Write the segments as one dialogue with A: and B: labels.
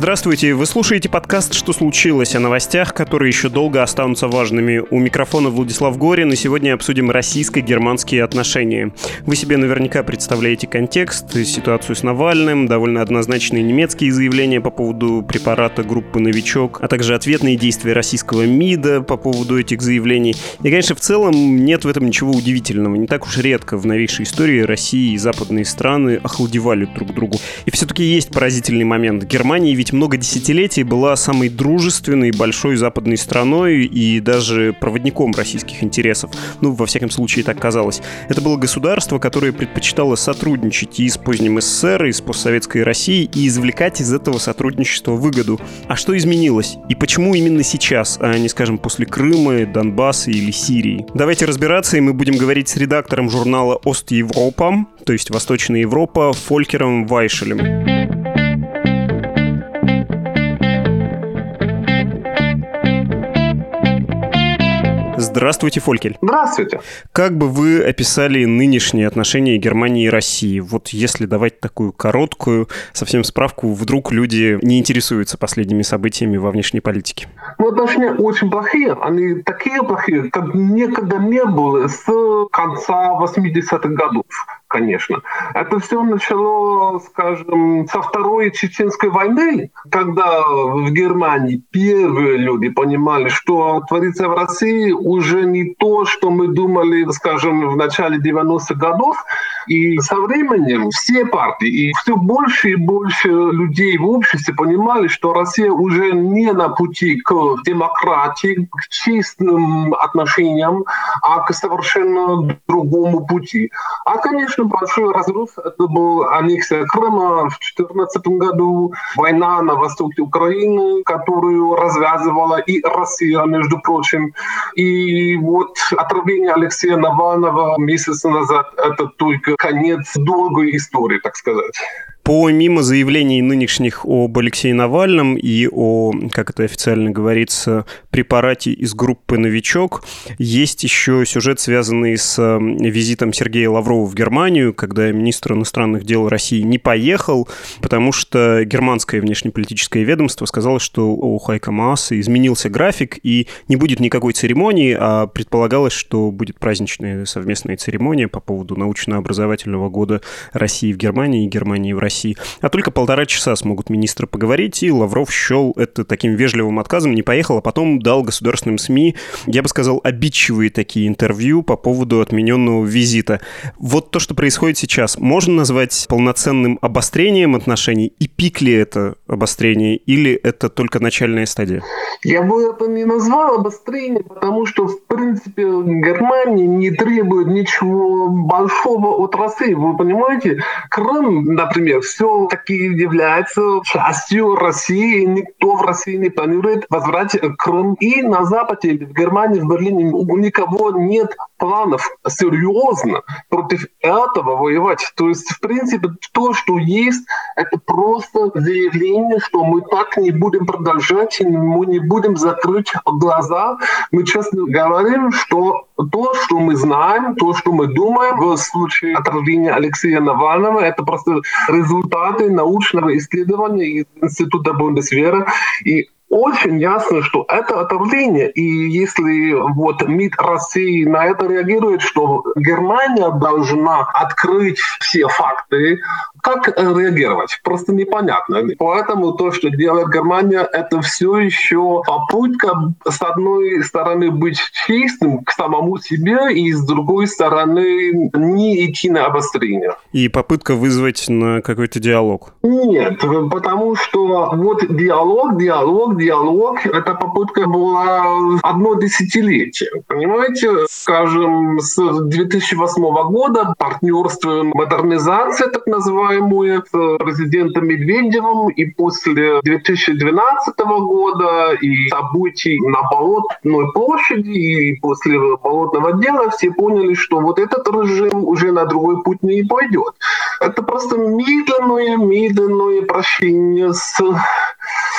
A: Здравствуйте, вы слушаете подкаст «Что случилось?» о новостях, которые еще долго останутся важными. У микрофона Владислав Горин, и сегодня обсудим российско-германские отношения. Вы себе наверняка представляете контекст, ситуацию с Навальным, довольно однозначные немецкие заявления по поводу препарата группы «Новичок», а также ответные действия российского МИДа по поводу этих заявлений. И, конечно, в целом нет в этом ничего удивительного. Не так уж редко в новейшей истории России и западные страны охладевали друг другу. И все-таки есть поразительный момент. Германия ведь много десятилетий была самой дружественной большой западной страной и даже проводником российских интересов. Ну, во всяком случае, так казалось. Это было государство, которое предпочитало сотрудничать и с поздним СССР, и с постсоветской Россией, и извлекать из этого сотрудничества выгоду. А что изменилось? И почему именно сейчас, а не, скажем, после Крыма, Донбасса или Сирии? Давайте разбираться, и мы будем говорить с редактором журнала «Ост Европа», то есть «Восточная Европа», Фолькером Вайшелем. Здравствуйте, Фолькель.
B: Здравствуйте.
A: Как бы вы описали нынешние отношения Германии и России? Вот если давать такую короткую, совсем справку, вдруг люди не интересуются последними событиями во внешней политике.
B: Ну, отношения очень плохие. Они такие плохие, как никогда не было с конца 80-х годов конечно. Это все начало, скажем, со второй чеченской войны, когда в Германии первые люди понимали, что творится в России уже не то, что мы думали, скажем, в начале 90-х годов. И со временем все партии и все больше и больше людей в обществе понимали, что Россия уже не на пути к демократии, к чистым отношениям, а к совершенно другому пути. А, конечно, большой разрыв. Это был аннексия Крыма в 2014 году, война на востоке Украины, которую развязывала и Россия, между прочим. И вот отравление Алексея Навального месяц назад – это только конец долгой истории, так сказать.
A: Помимо заявлений нынешних об Алексее Навальном и о, как это официально говорится, препарате из группы «Новичок», есть еще сюжет, связанный с визитом Сергея Лаврова в Германию, когда министр иностранных дел России не поехал, потому что германское внешнеполитическое ведомство сказало, что у Хайка Мааса изменился график и не будет никакой церемонии, а предполагалось, что будет праздничная совместная церемония по поводу научно-образовательного года России в Германии и Германии в России. России. А только полтора часа смогут министры поговорить, и Лавров счел это таким вежливым отказом, не поехал, а потом дал государственным СМИ, я бы сказал, обидчивые такие интервью по поводу отмененного визита. Вот то, что происходит сейчас, можно назвать полноценным обострением отношений? И пик ли это обострение, или это только начальная стадия?
B: Я бы это не назвал обострением, потому что, в принципе, Германия не требует ничего большого от России. Вы понимаете, Крым, например, все-таки является частью России, и никто в России не планирует возврат Крым. И на Западе, в Германии, в Берлине у никого нет планов серьезно против этого воевать. То есть, в принципе, то, что есть, это просто заявление, что мы так не будем продолжать, мы не будем закрыть глаза. Мы честно говорим, что то, что мы знаем, то, что мы думаем в случае отравления Алексея Навального, это просто результаты научного исследования Института Бундесвера. И очень ясно, что это отравление. И если вот МИД России на это реагирует, что Германия должна открыть все факты, как реагировать? Просто непонятно. Поэтому то, что делает Германия, это все еще попытка с одной стороны быть чистым к самому себе, и с другой стороны не идти на обострение.
A: И попытка вызвать на какой-то диалог?
B: Нет, потому что вот диалог, диалог, диалог, эта попытка была одно десятилетие. Понимаете, скажем, с 2008 года партнерство модернизации, так называемую, с президентом Медведевым, и после 2012 года, и событий на Болотной площади, и после Болотного дела все поняли, что вот этот режим уже на другой путь не пойдет. Это просто медленное, медленное прощение с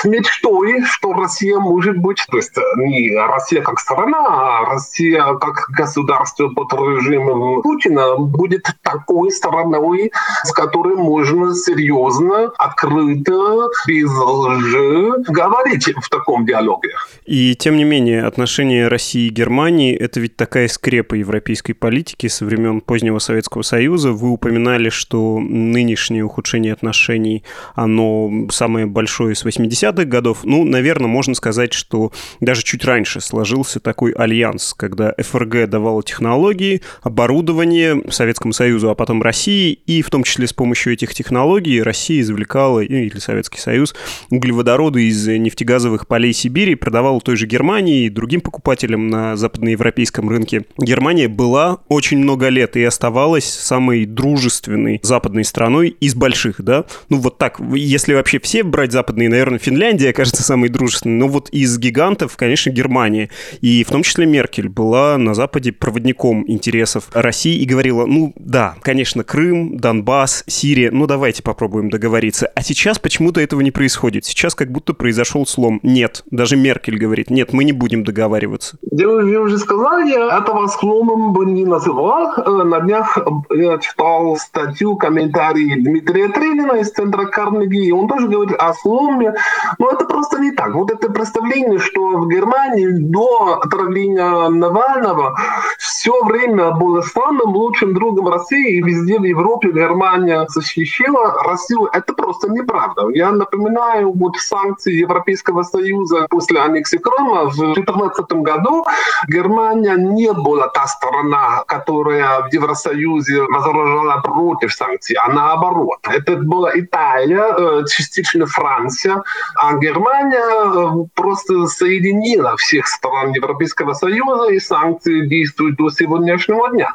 B: мечтой, что Россия может быть, то есть не Россия как страна, а Россия как государство под режимом Путина будет такой страной, с которой можно серьезно, открыто, без лжи говорить в таком диалоге.
A: И тем не менее, отношения России и Германии – это ведь такая скрепа европейской политики со времен позднего Советского Союза. Вы упоминали, что нынешнее ухудшение отношений, оно самое большое с 80-х годов. Ну, наверное, можно сказать, что даже чуть раньше сложился такой альянс, когда ФРГ давала технологии, оборудование Советскому Союзу, а потом России, и в том числе с помощью этих технологий Россия извлекала, или Советский Союз, углеводороды из нефтегазовых полей Сибири, продавала той же Германии и другим покупателям на западноевропейском рынке. Германия была очень много лет и оставалась самой дружественной западной страной из больших, да? Ну вот так, если вообще все брать западные, наверное, Финляндия кажется самой дружественной, но вот из гигантов, конечно, Германия. И в том числе Меркель была на Западе проводником интересов России и говорила, ну да, конечно, Крым, Донбасс, Сирия, ну давайте попробуем договориться. А сейчас почему-то этого не происходит. Сейчас как будто произошел слом. Нет, даже Меркель говорит, нет, мы не будем договариваться.
B: Я, уже сказал, я этого сломом бы не называл. Э, на днях я читал статью, комментарий Дмитрия Трелина из центра Карнеги, и он тоже говорит о сломе. Но это просто не так. Вот это представление, что в Германии до отравления Навального все время было самым лучшим другом России, и везде в Европе Германия защищала Россию. Это просто неправда. Я напоминаю, вот санкции Европейского Союза после аннексии Крыма в 2014 году Германия не была та страна, которая в Евросоюзе возражала против санкций, а наоборот. Это была Италия, э, частично Франция, а Германия э, просто соединила всех стран Европейского Союза, и санкции действуют до сегодняшнего дня.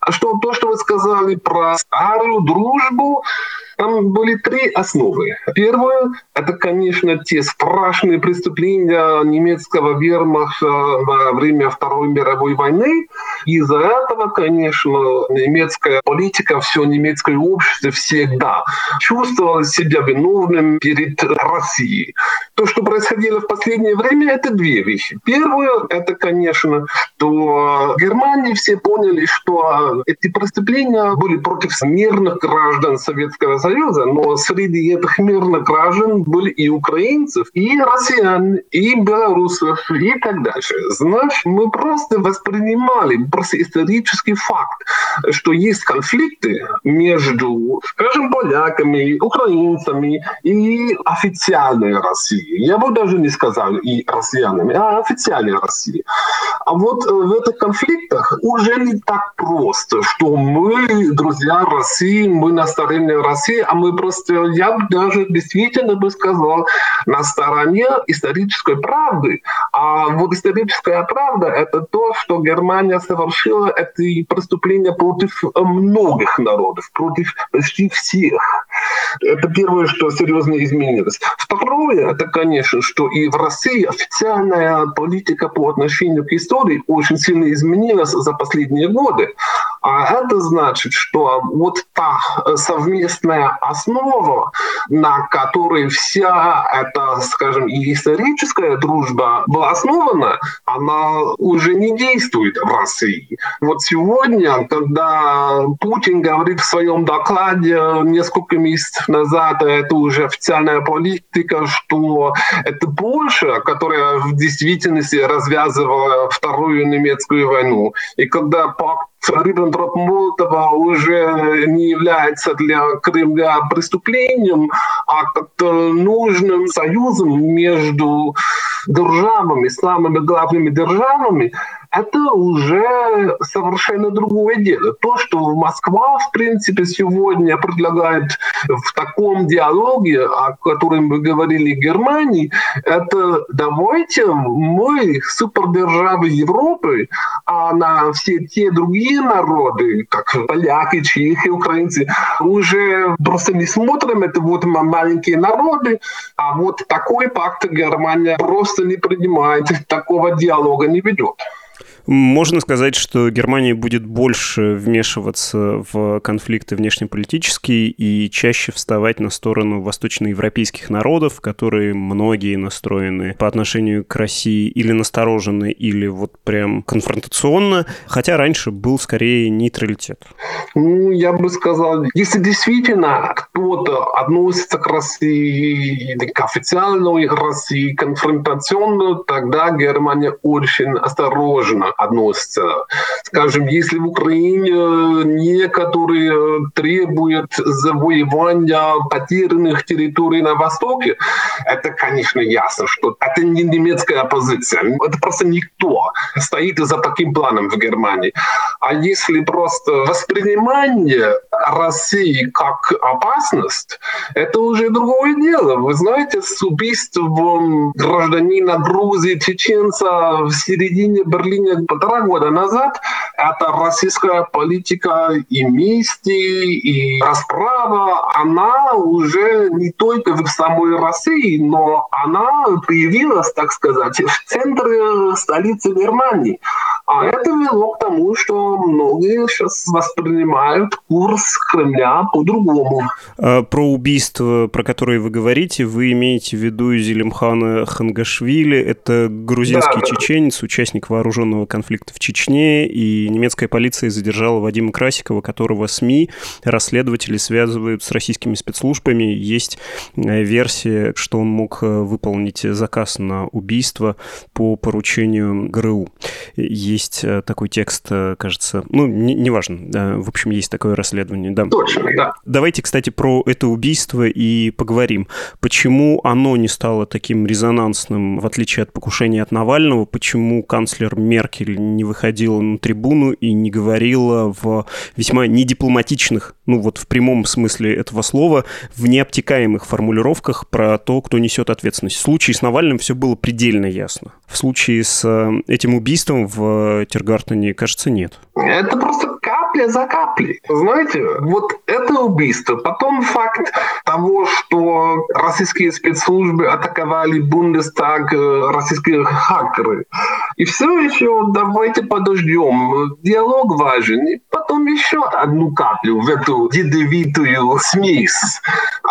B: А что то, что вы сказали про старую дружбу, там были три основы. Первое – это, конечно, те страшные преступления немецкого вермахта во время Второй мировой войны. Из-за этого, конечно, немецкая политика, все немецкое общество всегда чувствовало себя виновным перед Россией. То, что происходило в последнее время, это две вещи. Первое – это, конечно, что в Германии все поняли, что эти преступления были против мирных граждан Советского Союза, но среди этих мирных граждан были и украинцев, и россиян, и белорусов, и так дальше. Значит, мы просто воспринимали просто исторический факт, что есть конфликты между, скажем, поляками, украинцами и официальной Россией. Я бы даже не сказал и россиянами, а официальной Россией. А вот э, в этих конфликтах уже не так просто, что мы, друзья России, мы на стороне России, а мы просто, я бы даже действительно бы сказал, на стороне исторической правды. А вот историческая правда – это то, что Германия совершила эти преступления против многих народов, против почти всех. Это первое, что серьезно изменилось. Второе – это, конечно, что и в России официальная политика по отношению к истории очень сильно изменилась за последние годы. А это значит, что вот та совместная основа, на которой вся эта, скажем, историческая дружба была основана, она уже не действует в России. Вот сегодня, когда Путин говорит в своем докладе несколько месяцев назад, это уже официальная политика, что это Польша, которая в действительности развязывала Вторую немецкую войну. И когда пакт Риббентроп-Молотова уже не является для Кремля преступлением, а как-то нужным союзом между державами, самыми главными державами, это уже совершенно другое дело. То, что Москва, в принципе, сегодня предлагает в таком диалоге, о котором вы говорили Германии, это давайте мы супердержавы Европы, а на все те другие народы, как поляки, чехи, украинцы, уже просто не смотрим, это вот маленькие народы, а вот такой пакт Германия просто не принимает, такого диалога не ведет.
A: Можно сказать, что Германия будет больше вмешиваться в конфликты внешнеполитические и чаще вставать на сторону восточноевропейских народов, которые многие настроены по отношению к России или насторожены, или вот прям конфронтационно, хотя раньше был скорее нейтралитет.
B: Ну, я бы сказал, если действительно кто-то относится к России, к официальной России, конфронтационно, тогда Германия очень осторожно относится. Скажем, если в Украине некоторые требуют завоевания потерянных территорий на Востоке, это, конечно, ясно, что это не немецкая оппозиция. Это просто никто стоит за таким планом в Германии. А если просто воспринимание России как опасность, это уже другое дело. Вы знаете, с убийством гражданина Грузии, чеченца в середине Берлина полтора года назад, это российская политика и мести, и расправа, она уже не только в самой России, но она появилась, так сказать, в центре столицы Германии. А это вело к тому, что многие сейчас воспринимают курс Кремля по-другому.
A: А про убийство, про которое вы говорите, вы имеете в виду Зелимхана Хангашвили. Это грузинский да, чеченец, участник вооруженного конфликта в Чечне, и немецкая полиция задержала Вадима Красикова, которого СМИ, расследователи связывают с российскими спецслужбами. Есть э, версия, что он мог э, выполнить заказ на убийство по поручению ГРУ есть э, такой текст, э, кажется, ну, неважно, не да, в общем, есть такое расследование, да.
B: Точно, да.
A: Давайте, кстати, про это убийство и поговорим. Почему оно не стало таким резонансным, в отличие от покушения от Навального? Почему канцлер Меркель не выходила на трибуну и не говорила в весьма недипломатичных, ну вот в прямом смысле этого слова, в необтекаемых формулировках про то, кто несет ответственность? В случае с Навальным все было предельно ясно. В случае с э, этим убийством в Тиргартене, кажется, нет.
B: Это просто капля за каплей. Знаете, вот это убийство, потом факт того, что российские спецслужбы атаковали Бундестаг, э, российские хакеры. И все еще давайте подождем. Диалог важен. И потом еще одну каплю в эту ядовитую смесь.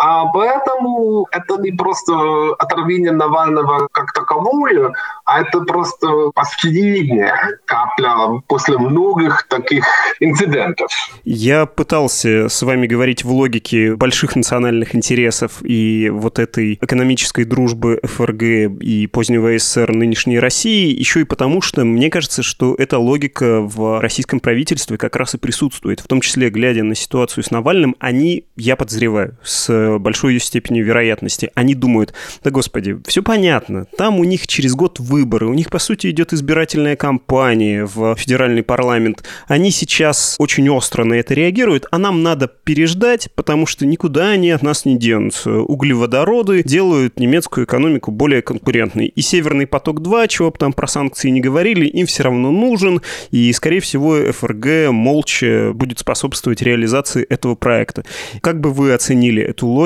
B: А поэтому это не просто отравление Навального как таковое, а это просто последняя капля после многих таких инцидентов.
A: Я пытался с вами говорить в логике больших национальных интересов и вот этой экономической дружбы ФРГ и позднего СССР нынешней России, еще и потому, что мне кажется, что эта логика в российском правительстве как раз и присутствует, в том числе, глядя на ситуацию с Навальным, они, я подозреваю, с большой степенью вероятности, они думают, да господи, все понятно, там у них через год выборы, у них, по сути, идет избирательная кампания в федеральный парламент, они сейчас очень остро на это реагируют, а нам надо переждать, потому что никуда они от нас не денутся. Углеводороды делают немецкую экономику более конкурентной. И Северный поток-2, чего бы там про санкции не говорили, им все равно нужен, и, скорее всего, ФРГ молча будет способствовать реализации этого проекта. Как бы вы оценили эту логику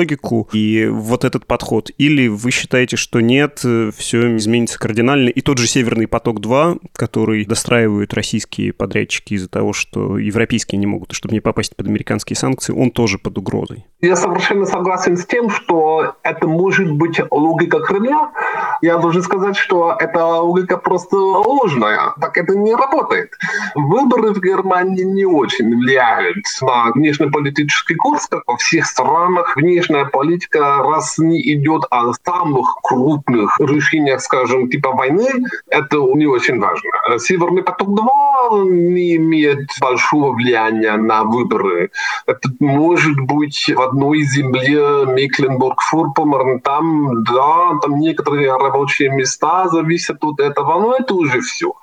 A: и вот этот подход? Или вы считаете, что нет, все изменится кардинально, и тот же Северный поток-2, который достраивают российские подрядчики из-за того, что европейские не могут, чтобы не попасть под американские санкции, он тоже под угрозой.
B: Я совершенно согласен с тем, что это может быть логика Кремля. Я должен сказать, что эта логика просто ложная. Так это не работает. Выборы в Германии не очень влияют на внешнеполитический курс, как во всех странах. Внешняя политика, раз не идет о самых крупных решениях, скажем, типа войны, это не очень важно. Северный поток-2 не имеет большого влияния на выборы. Это может быть в одной земле Мекленбург-Фурпомерн, там, да, там некоторые рабочие места зависят от этого, но это уже все.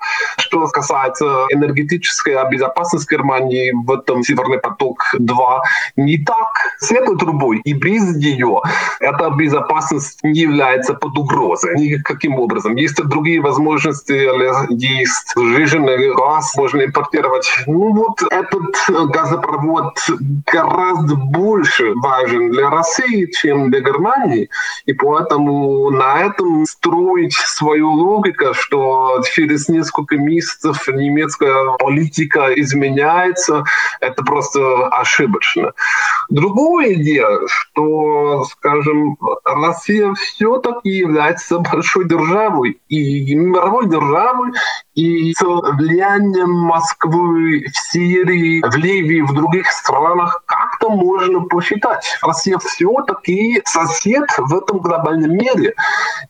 B: Что касается энергетической безопасности Германии в этом Северный поток-2, не так светлой трубой, и без нее эта безопасность не является под угрозой никаким образом. Есть другие возможности, есть сжиженный газ, можно импортировать. Ну вот этот газопровод гораздо больше важен для России, чем для Германии, и поэтому на этом строить свою логику, что через несколько месяцев месяцев немецкая политика изменяется, это просто ошибочно. Другое дело, что, скажем, Россия все-таки является большой державой и мировой державой, и с влиянием Москвы в Сирии, в Ливии, в других странах как-то можно посчитать. Россия все-таки сосед в этом глобальном мире.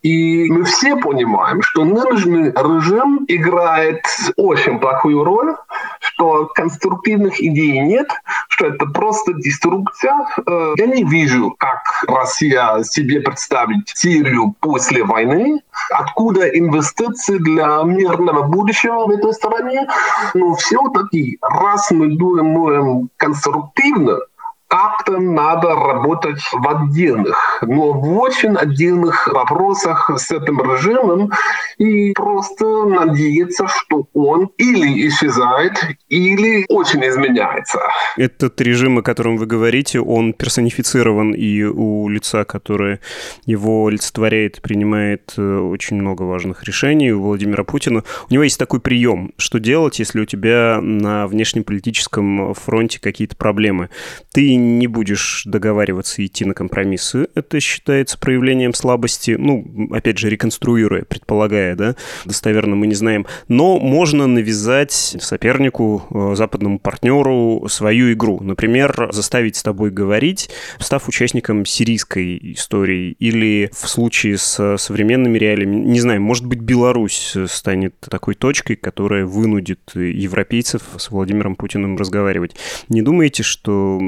B: И мы все понимаем, что нынешний режим играет очень плохую роль, что конструктивных идей нет, что это просто деструкция. Э, я не вижу, как Россия себе представить Сирию после войны, откуда инвестиции для мирного будущего в этой стране. Но все-таки, раз мы думаем конструктивно, как-то надо работать в отдельных, но в очень отдельных вопросах с этим режимом и просто надеяться, что он или исчезает, или очень изменяется.
A: Этот режим, о котором вы говорите, он персонифицирован и у лица, которое его олицетворяет, принимает э, очень много важных решений, у Владимира Путина. У него есть такой прием, что делать, если у тебя на внешнеполитическом фронте какие-то проблемы. Ты не будешь договариваться и идти на компромиссы, это считается проявлением слабости, ну, опять же, реконструируя, предполагая, да, достоверно мы не знаем, но можно навязать сопернику, э, западному партнеру свою игру, например, заставить с тобой говорить, став участником сирийской истории, или в случае с современными реалиями, не знаю, может быть, Беларусь станет такой точкой, которая вынудит европейцев с Владимиром Путиным разговаривать. Не думаете, что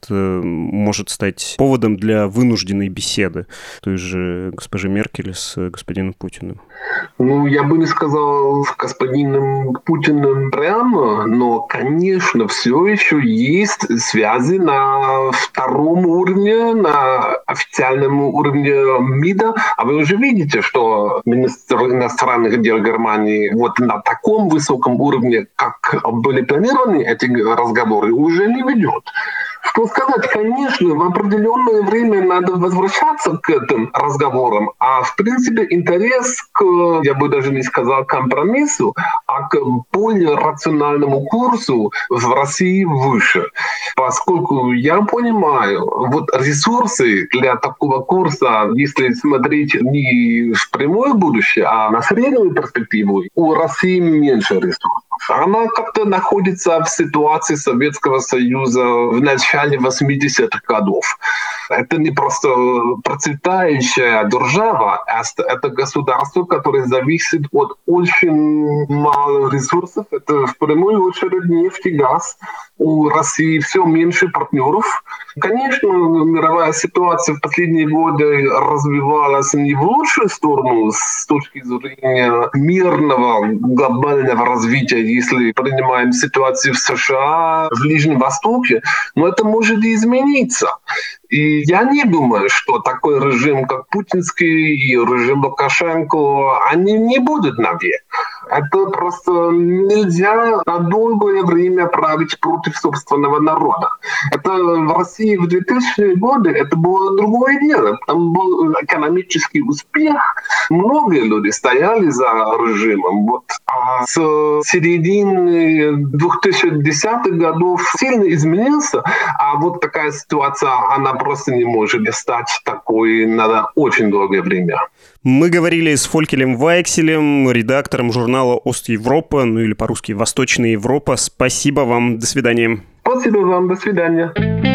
A: это может стать поводом для вынужденной беседы той же госпожи Меркель с господином Путиным?
B: Ну, я бы не сказал с господином Путиным прямо, но, конечно, все еще есть связи на втором уровне, на официальном уровне МИДа. А вы уже видите, что министр иностранных дел Германии вот на таком высоком уровне, как были планированы эти разговоры, уже не ведет. Что сказать, конечно, в определенное время надо возвращаться к этим разговорам, а в принципе интерес к, я бы даже не сказал компромиссу, а к более рациональному курсу в России выше. Поскольку я понимаю, вот ресурсы для такого курса, если смотреть не в прямое будущее, а на среднюю перспективу, у России меньше ресурсов. Она как-то находится в ситуации Советского Союза в начале 80-х годов. Это не просто процветающая держава, а это государство, которое зависит от очень мало ресурсов. Это в прямую очередь нефть и газ. У России все меньше партнеров. Конечно, мировая ситуация в последние годы развивалась не в лучшую сторону с точки зрения мирного глобального развития, если принимаем ситуацию в США, в Ближнем Востоке, но это может и измениться. И я не думаю, что такой режим, как путинский и режим Лукашенко, они не будут навек. Это просто нельзя на долгое время править против собственного народа. Это в России в 2000-е годы это было другое дело. Там был экономический успех. Многие люди стояли за режимом. Вот. А с середины 2010-х годов сильно изменился. А вот такая ситуация, она просто не может стать такой на очень долгое время.
A: Мы говорили с Фолькелем Вайкселем, редактором журнала «Ост-Европа», ну или по-русски «Восточная Европа». Спасибо вам, до свидания.
B: Спасибо вам, до свидания.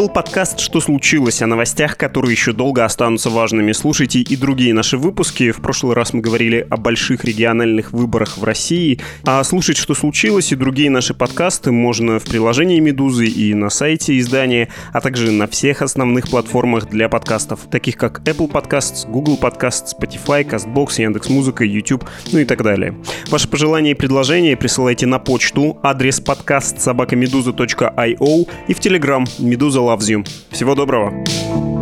A: Был подкаст «Что случилось?» о новостях, которые еще долго останутся важными. Слушайте и другие наши выпуски. В прошлый раз мы говорили о больших региональных выборах в России. А слушать «Что случилось?» и другие наши подкасты можно в приложении «Медузы» и на сайте издания, а также на всех основных платформах для подкастов, таких как Apple Podcasts, Google Podcasts, Spotify, CastBox, Яндекс.Музыка, YouTube, ну и так далее. Ваши пожелания и предложения присылайте на почту, адрес подкаст собакамедуза.io и в Telegram «Медуза Loves You». Всего доброго!